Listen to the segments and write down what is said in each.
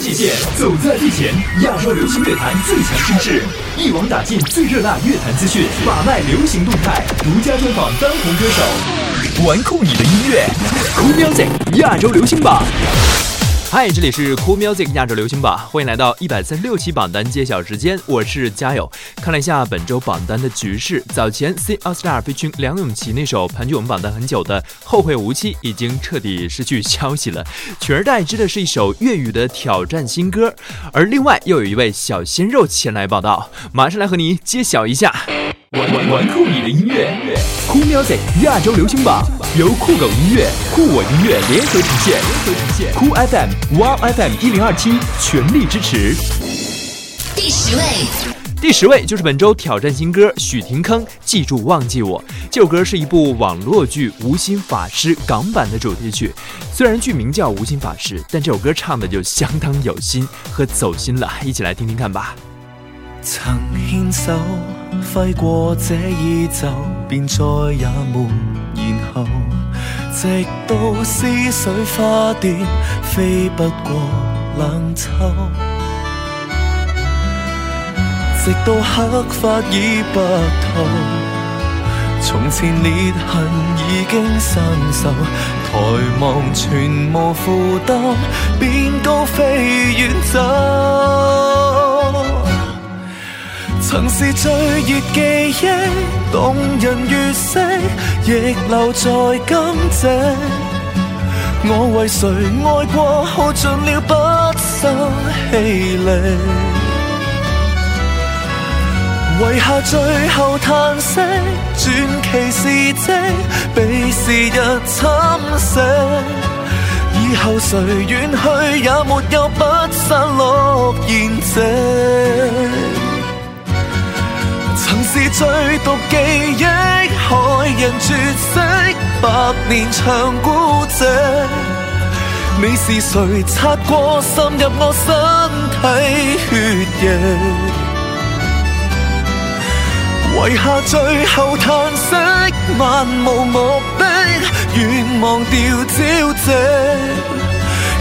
界限，走在最前，亚洲流行乐坛最强声势，一网打尽最热辣乐坛资讯，把脉流行动态，独家专访当红歌手，玩酷你的音乐，Cool Music 亚洲流行榜。嗨，这里是 Cool Music 亚洲流行榜，欢迎来到一百三十六期榜单揭晓时间，我是嘉友。看了一下本周榜单的局势，早前 C All Star 飞群梁咏琪那首盘踞我们榜单很久的《后会无期》已经彻底失去消息了，取而代之的是一首粤语的挑战新歌，而另外又有一位小鲜肉前来报道，马上来和你揭晓一下。玩玩玩酷你的音乐，Cool Music 亚洲流行榜由酷狗音乐、酷我音乐联合呈现，联合呈现酷 FM、Wow FM 一零二七全力支持。第十位，第十位就是本周挑战新歌许廷铿《记住忘记我》。这首歌是一部网络剧《无心法师》港版的主题曲。虽然剧名叫《无心法师》，但这首歌唱的就相当有心和走心了，一起来听听看吧。曾牵手挥过这衣袖，便再也没然后。直到思绪花蝶飞不过冷秋，直到黑发已白头，从前裂痕已经生锈。抬望全无负担，便高飞远走。曾是最热记忆，动人月色，亦留在今夕。我为谁爱过，耗尽了不生气力，遗下最后叹息，传奇事迹被时日侵蚀。以后谁远去，也没有不散落筵席。是最毒记忆，害人绝色，百年长孤寂。你是谁？擦过，渗入我身体血液，遗下最后叹息，漫无目的，愿忘掉朝夕。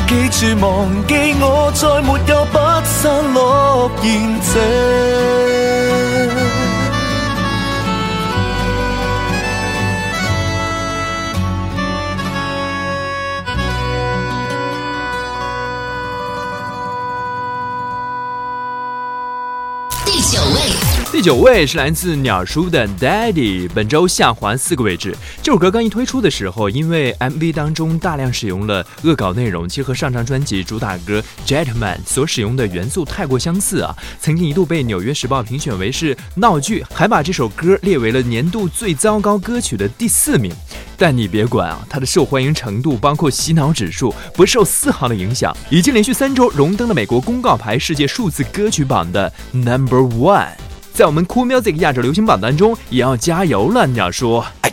记住，忘记我，再没有不散落筵席。第九位是来自鸟叔的 Daddy，本周下滑四个位置。这首歌刚一推出的时候，因为 MV 当中大量使用了恶搞内容，其实和上张专辑主打歌 Gentleman 所使用的元素太过相似啊，曾经一度被纽约时报评选为是闹剧，还把这首歌列为了年度最糟糕歌曲的第四名。但你别管啊，它的受欢迎程度，包括洗脑指数，不受丝毫的影响，已经连续三周荣登了美国公告牌世界数字歌曲榜的 Number One。在我们 Cool Music 亚洲流行榜单中，也要加油了。你要说。本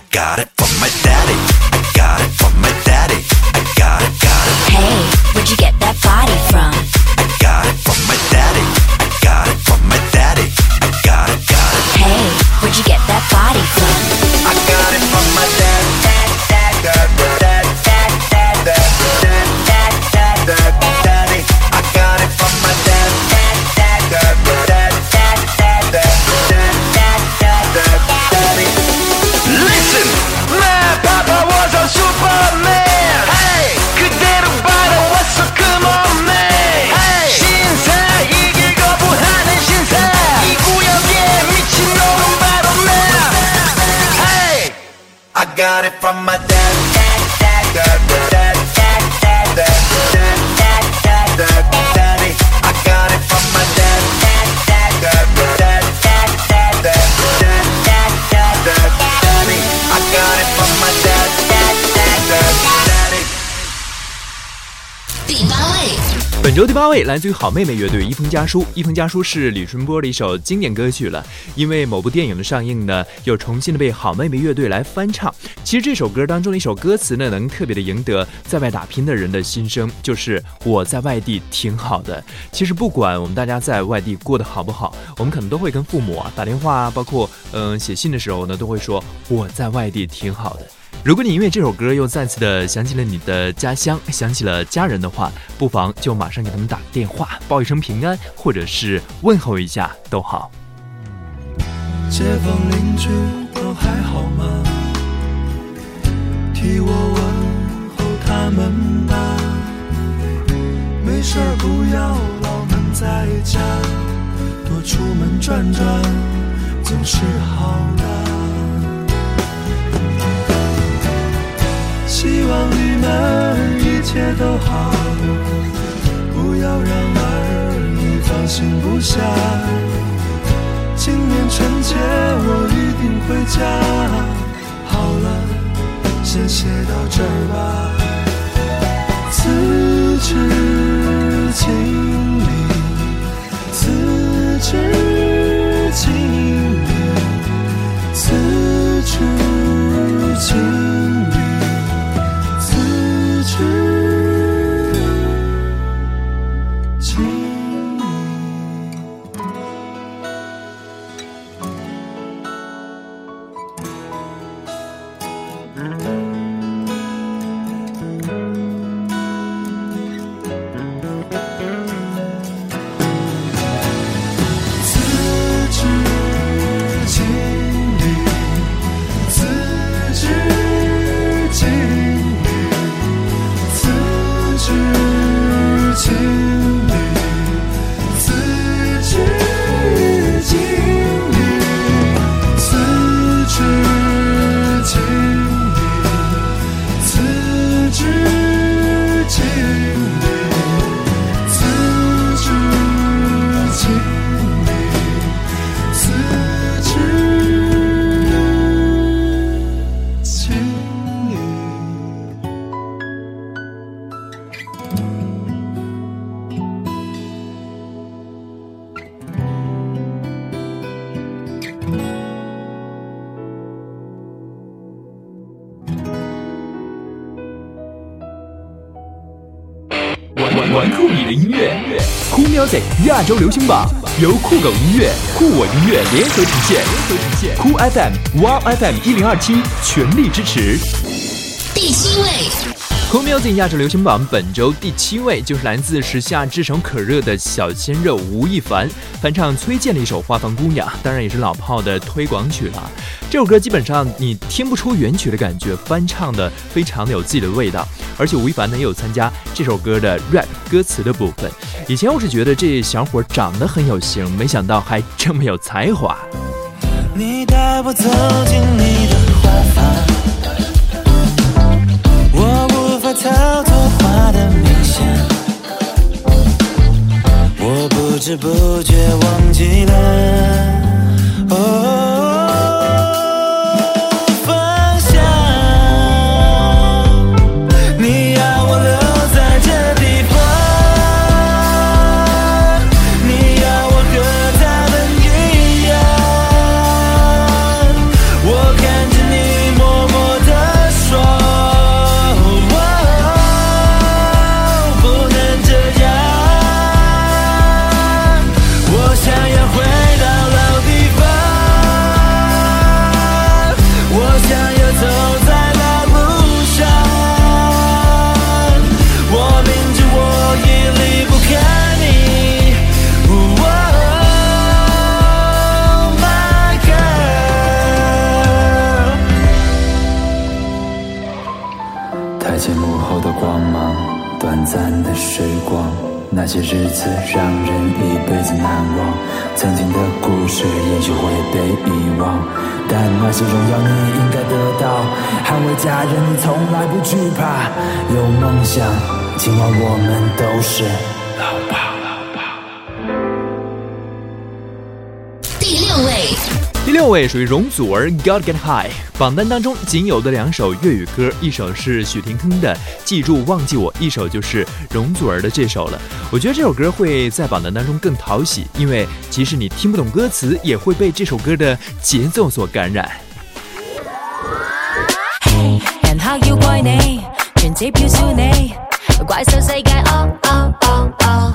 周第八位来自于好妹妹乐队《一封家书》。《一封家书》是李春波的一首经典歌曲了，因为某部电影的上映呢，又重新的被好妹妹乐队来翻唱。其实这首歌当中的一首歌词呢，能特别的赢得在外打拼的人的心声，就是我在外地挺好的。其实不管我们大家在外地过得好不好，我们可能都会跟父母啊打电话，包括嗯写信的时候呢，都会说我在外地挺好的。如果你因为这首歌又再次的想起了你的家乡，想起了家人的话，不妨就马上给他们打个电话，报一声平安，或者是问候一下都好。街坊邻居都还好吗？替我问候他们吧。没事不要老闷在家，多出门转转总是好的。希望你们一切都好，不要让儿女放心不下。今年春节我一定回家。好了，先写到这儿吧。自知清明，自知清明，自知清明，亚洲流行榜由酷狗音乐、酷我音乐联合呈现，联合呈现。酷 FM、Wow FM 一零二七全力支持。第七位，Cool Music 亚洲流行榜本周第七位就是来自时下炙手可热的小鲜肉吴亦凡翻唱崔健的一首《花房姑娘》，当然也是老炮的推广曲了。这首歌基本上你听不出原曲的感觉，翻唱的非常的有自己的味道。而且吴亦凡呢也有参加这首歌的 rap 歌词的部分。以前我是觉得这小伙长得很有型，没想到还这么有才华。你带我走进你的花房，无法逃脱花的明显，我不知不觉忘记了不惧怕。有梦想，今晚我们都是老炮。第六位，第六位属于容祖儿《God Get High》榜单当中仅有的两首粤语歌，一首是许廷铿的《记住忘记我》，一首就是容祖儿的这首了。我觉得这首歌会在榜单当中更讨喜，因为即使你听不懂歌词，也会被这首歌的节奏所感染。存支票笑你，怪兽世界哦哦哦哦，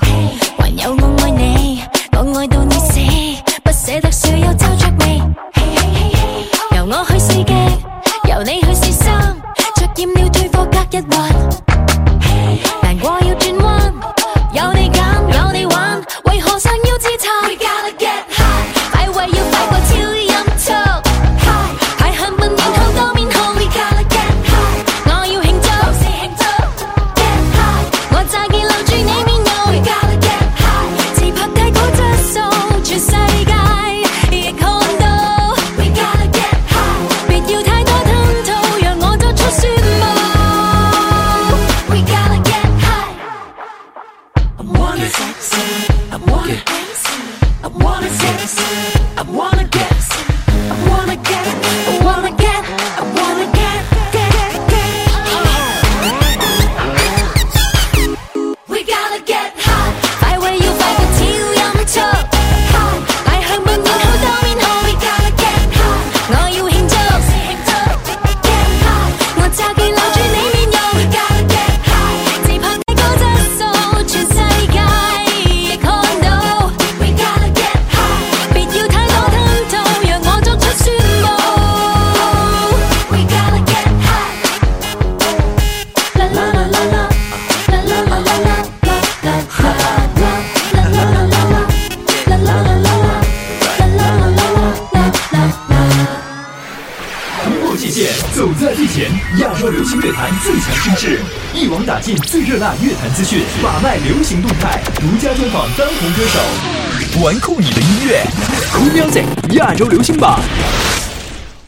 热辣乐坛资讯，把脉流行动态，独家专访当红歌手，玩酷你的音乐，Cool Music 亚洲流行榜。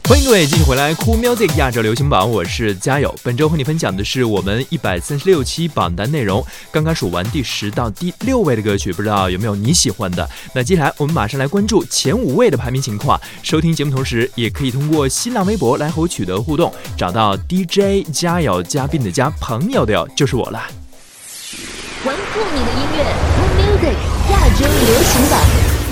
欢迎各位继续回来酷 Music 亚洲流行榜，我是嘉友。本周和你分享的是我们一百三十六期榜单内容。刚刚数完第十到第六位的歌曲，不知道有没有你喜欢的？那接下来我们马上来关注前五位的排名情况。收听节目同时，也可以通过新浪微博来和我取得互动，找到 DJ 嘉友嘉宾的嘉，朋友的友就是我了。玩酷你的音乐，Cool Music 亚洲流行榜，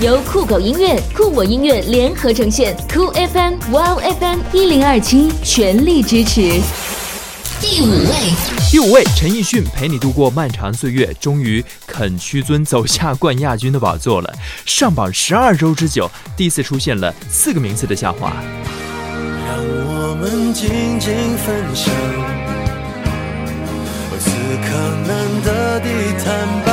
由酷狗音乐、酷我音乐联合呈现，酷 FM、Wow FM 一零二七全力支持。第五位，第五位，陈奕迅陪你度过漫长岁月，终于肯屈尊走下冠亚军的宝座了。上榜十二周之久，第一次出现了四个名次的下滑。让我们静静分享，此刻难得的坦白，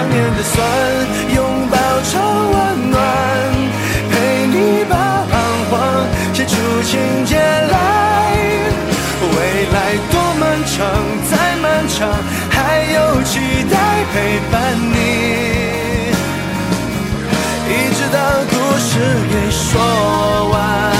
想念的酸拥抱成温暖，陪你把彷徨写出情节来，未来多漫长，再漫长，还有期待陪伴你。一直到故事给说完。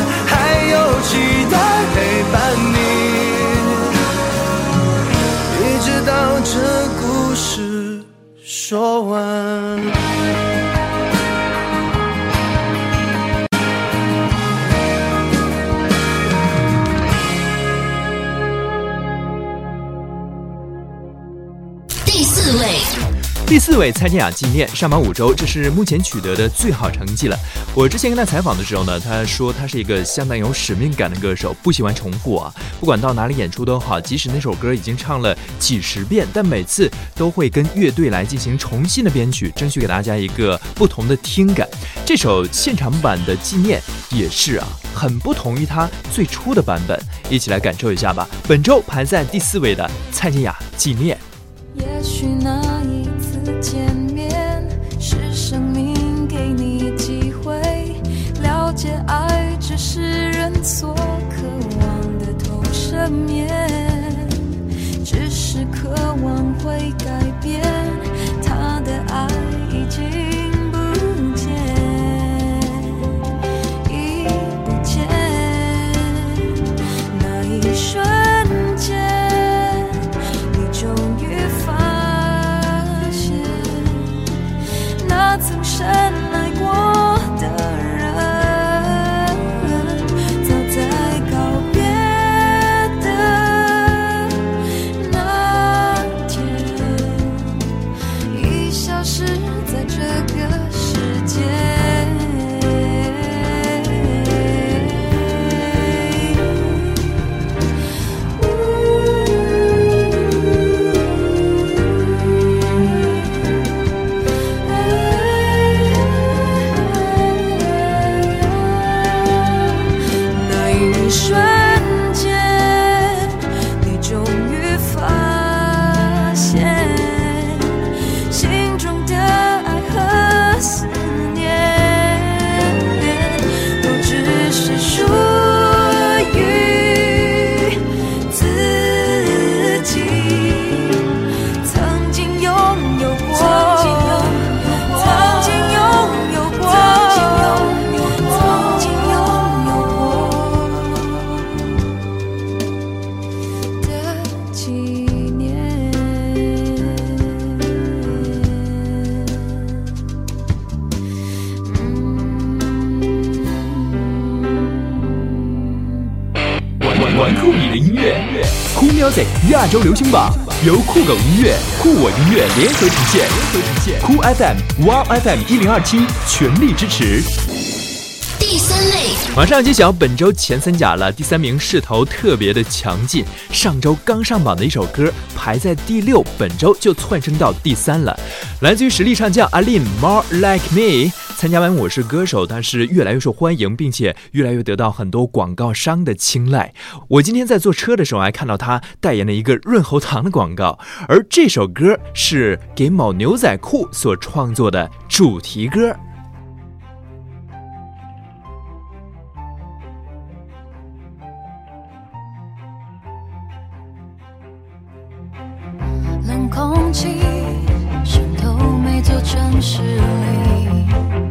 第四位蔡健雅纪念上榜五周，这是目前取得的最好成绩了。我之前跟他采访的时候呢，他说他是一个相当有使命感的歌手，不喜欢重复啊，不管到哪里演出都好，即使那首歌已经唱了几十遍，但每次都会跟乐队来进行重新的编曲，争取给大家一个不同的听感。这首现场版的纪念也是啊，很不同于他最初的版本，一起来感受一下吧。本周排在第四位的蔡健雅纪念。也许呢所渴望的都赦免，亚洲流行榜由酷狗音乐、酷我音乐联合呈现，联合呈现。酷 FM、Wow FM 一零二七全力支持。第三类，马上揭晓本周前三甲了。第三名势头特别的强劲，上周刚上榜的一首歌排在第六，本周就窜升到第三了。来自于实力唱将阿 n More Like Me》，参加完《我是歌手》，他是越来越受欢迎，并且越来越得到很多广告商的青睐。我今天在坐车的时候还看到他代言了一个润喉糖的广告，而这首歌是给某牛仔裤所创作的主题歌。冷空气渗透每座城市里，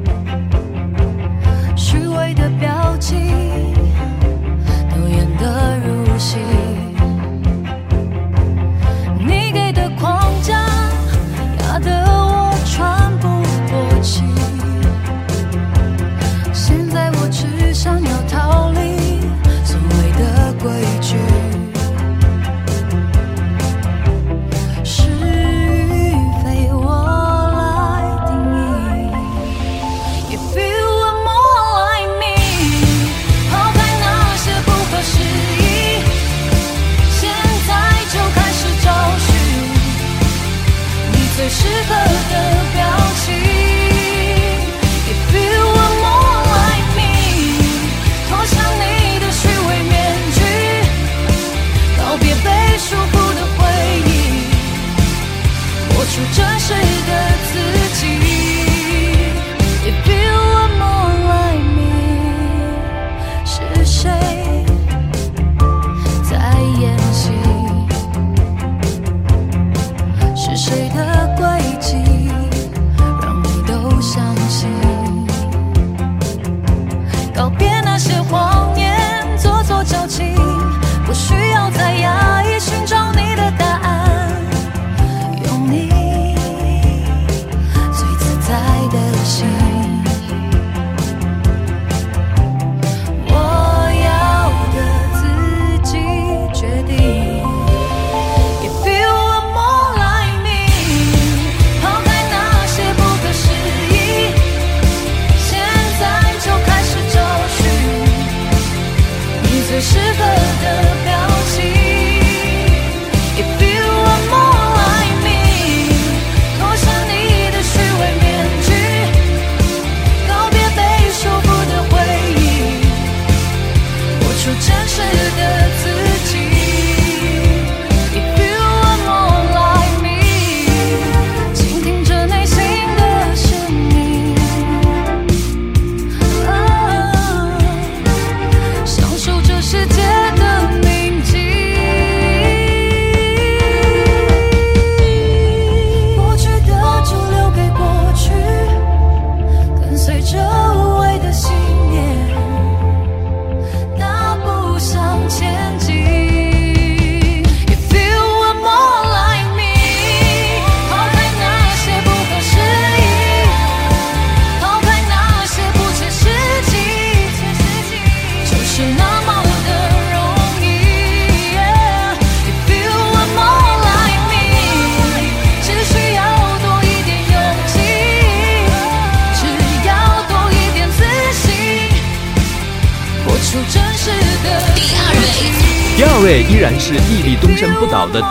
最适合的表情。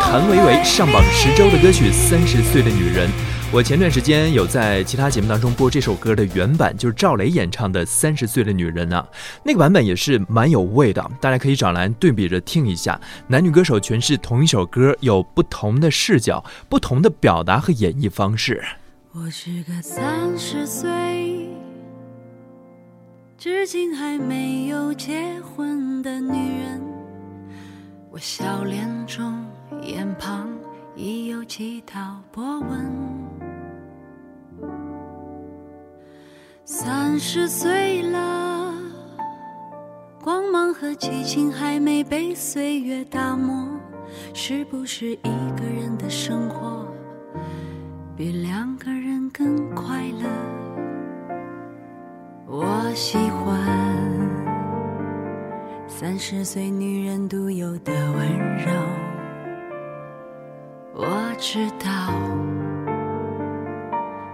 谭维维，上榜十周的歌曲《三十岁的女人》。我前段时间有在其他节目当中播这首歌的原版，就是赵雷演唱的《三十岁的女人》啊，那个版本也是蛮有味的，大家可以找来对比着听一下。男女歌手诠释同一首歌，有不同的视角、不同的表达和演绎方式。我是个三十岁，至今还没有结婚的女人。我笑脸中眼旁已有几道波纹。三十岁了，光芒和激情还没被岁月打磨，是不是一个人的生活比两个人更快乐？我喜欢三十岁女人独有的温柔。我知道，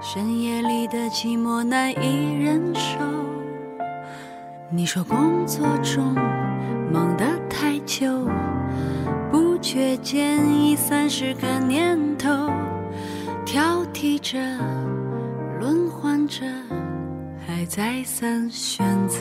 深夜里的寂寞难以忍受。你说工作中忙得太久，不觉间已三十个年头，挑剔着，轮换着，还再三选择。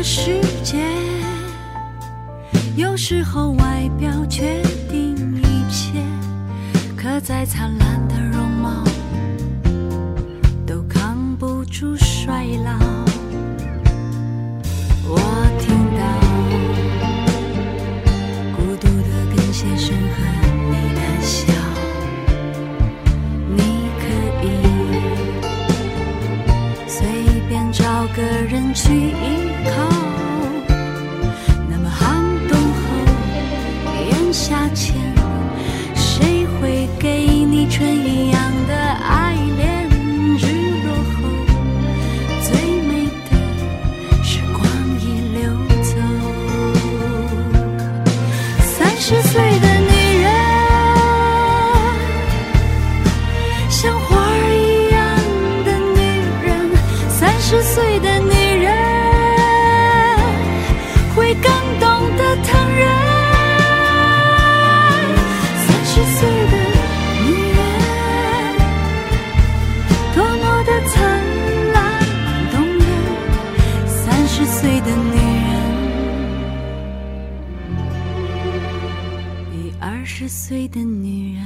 这世界，有时候外表决定一切。可再灿烂的容貌。都扛不住衰老。我听到孤独的跟鞋声和你的笑，你可以随便找个人去十岁的女人，像花儿一样的女人，三十岁的十岁的女人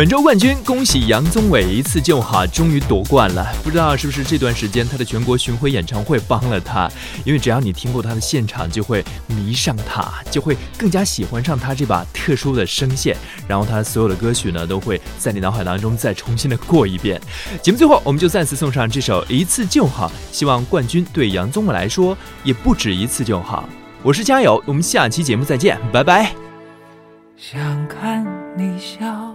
本周冠军，恭喜杨宗纬一次就好，终于夺冠了。不知道是不是这段时间他的全国巡回演唱会帮了他？因为只要你听过他的现场，就会迷上他，就会更加喜欢上他这把特殊的声线。然后他所有的歌曲呢，都会在你脑海当中再重新的过一遍。节目最后，我们就再次送上这首《一次就好》，希望冠军对杨宗纬来说也不止一次就好。我是加油，我们下期节目再见，拜拜。想看你笑，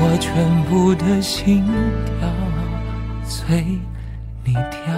我全部的心跳随你跳。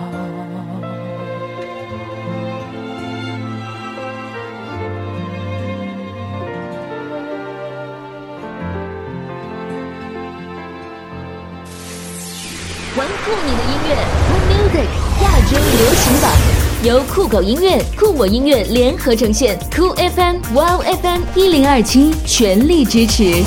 玩酷你的音乐，Cool Music 亚洲流行榜，由酷狗音乐、酷我音乐联合呈现，酷 FM、Wow FM 一零二七全力支持。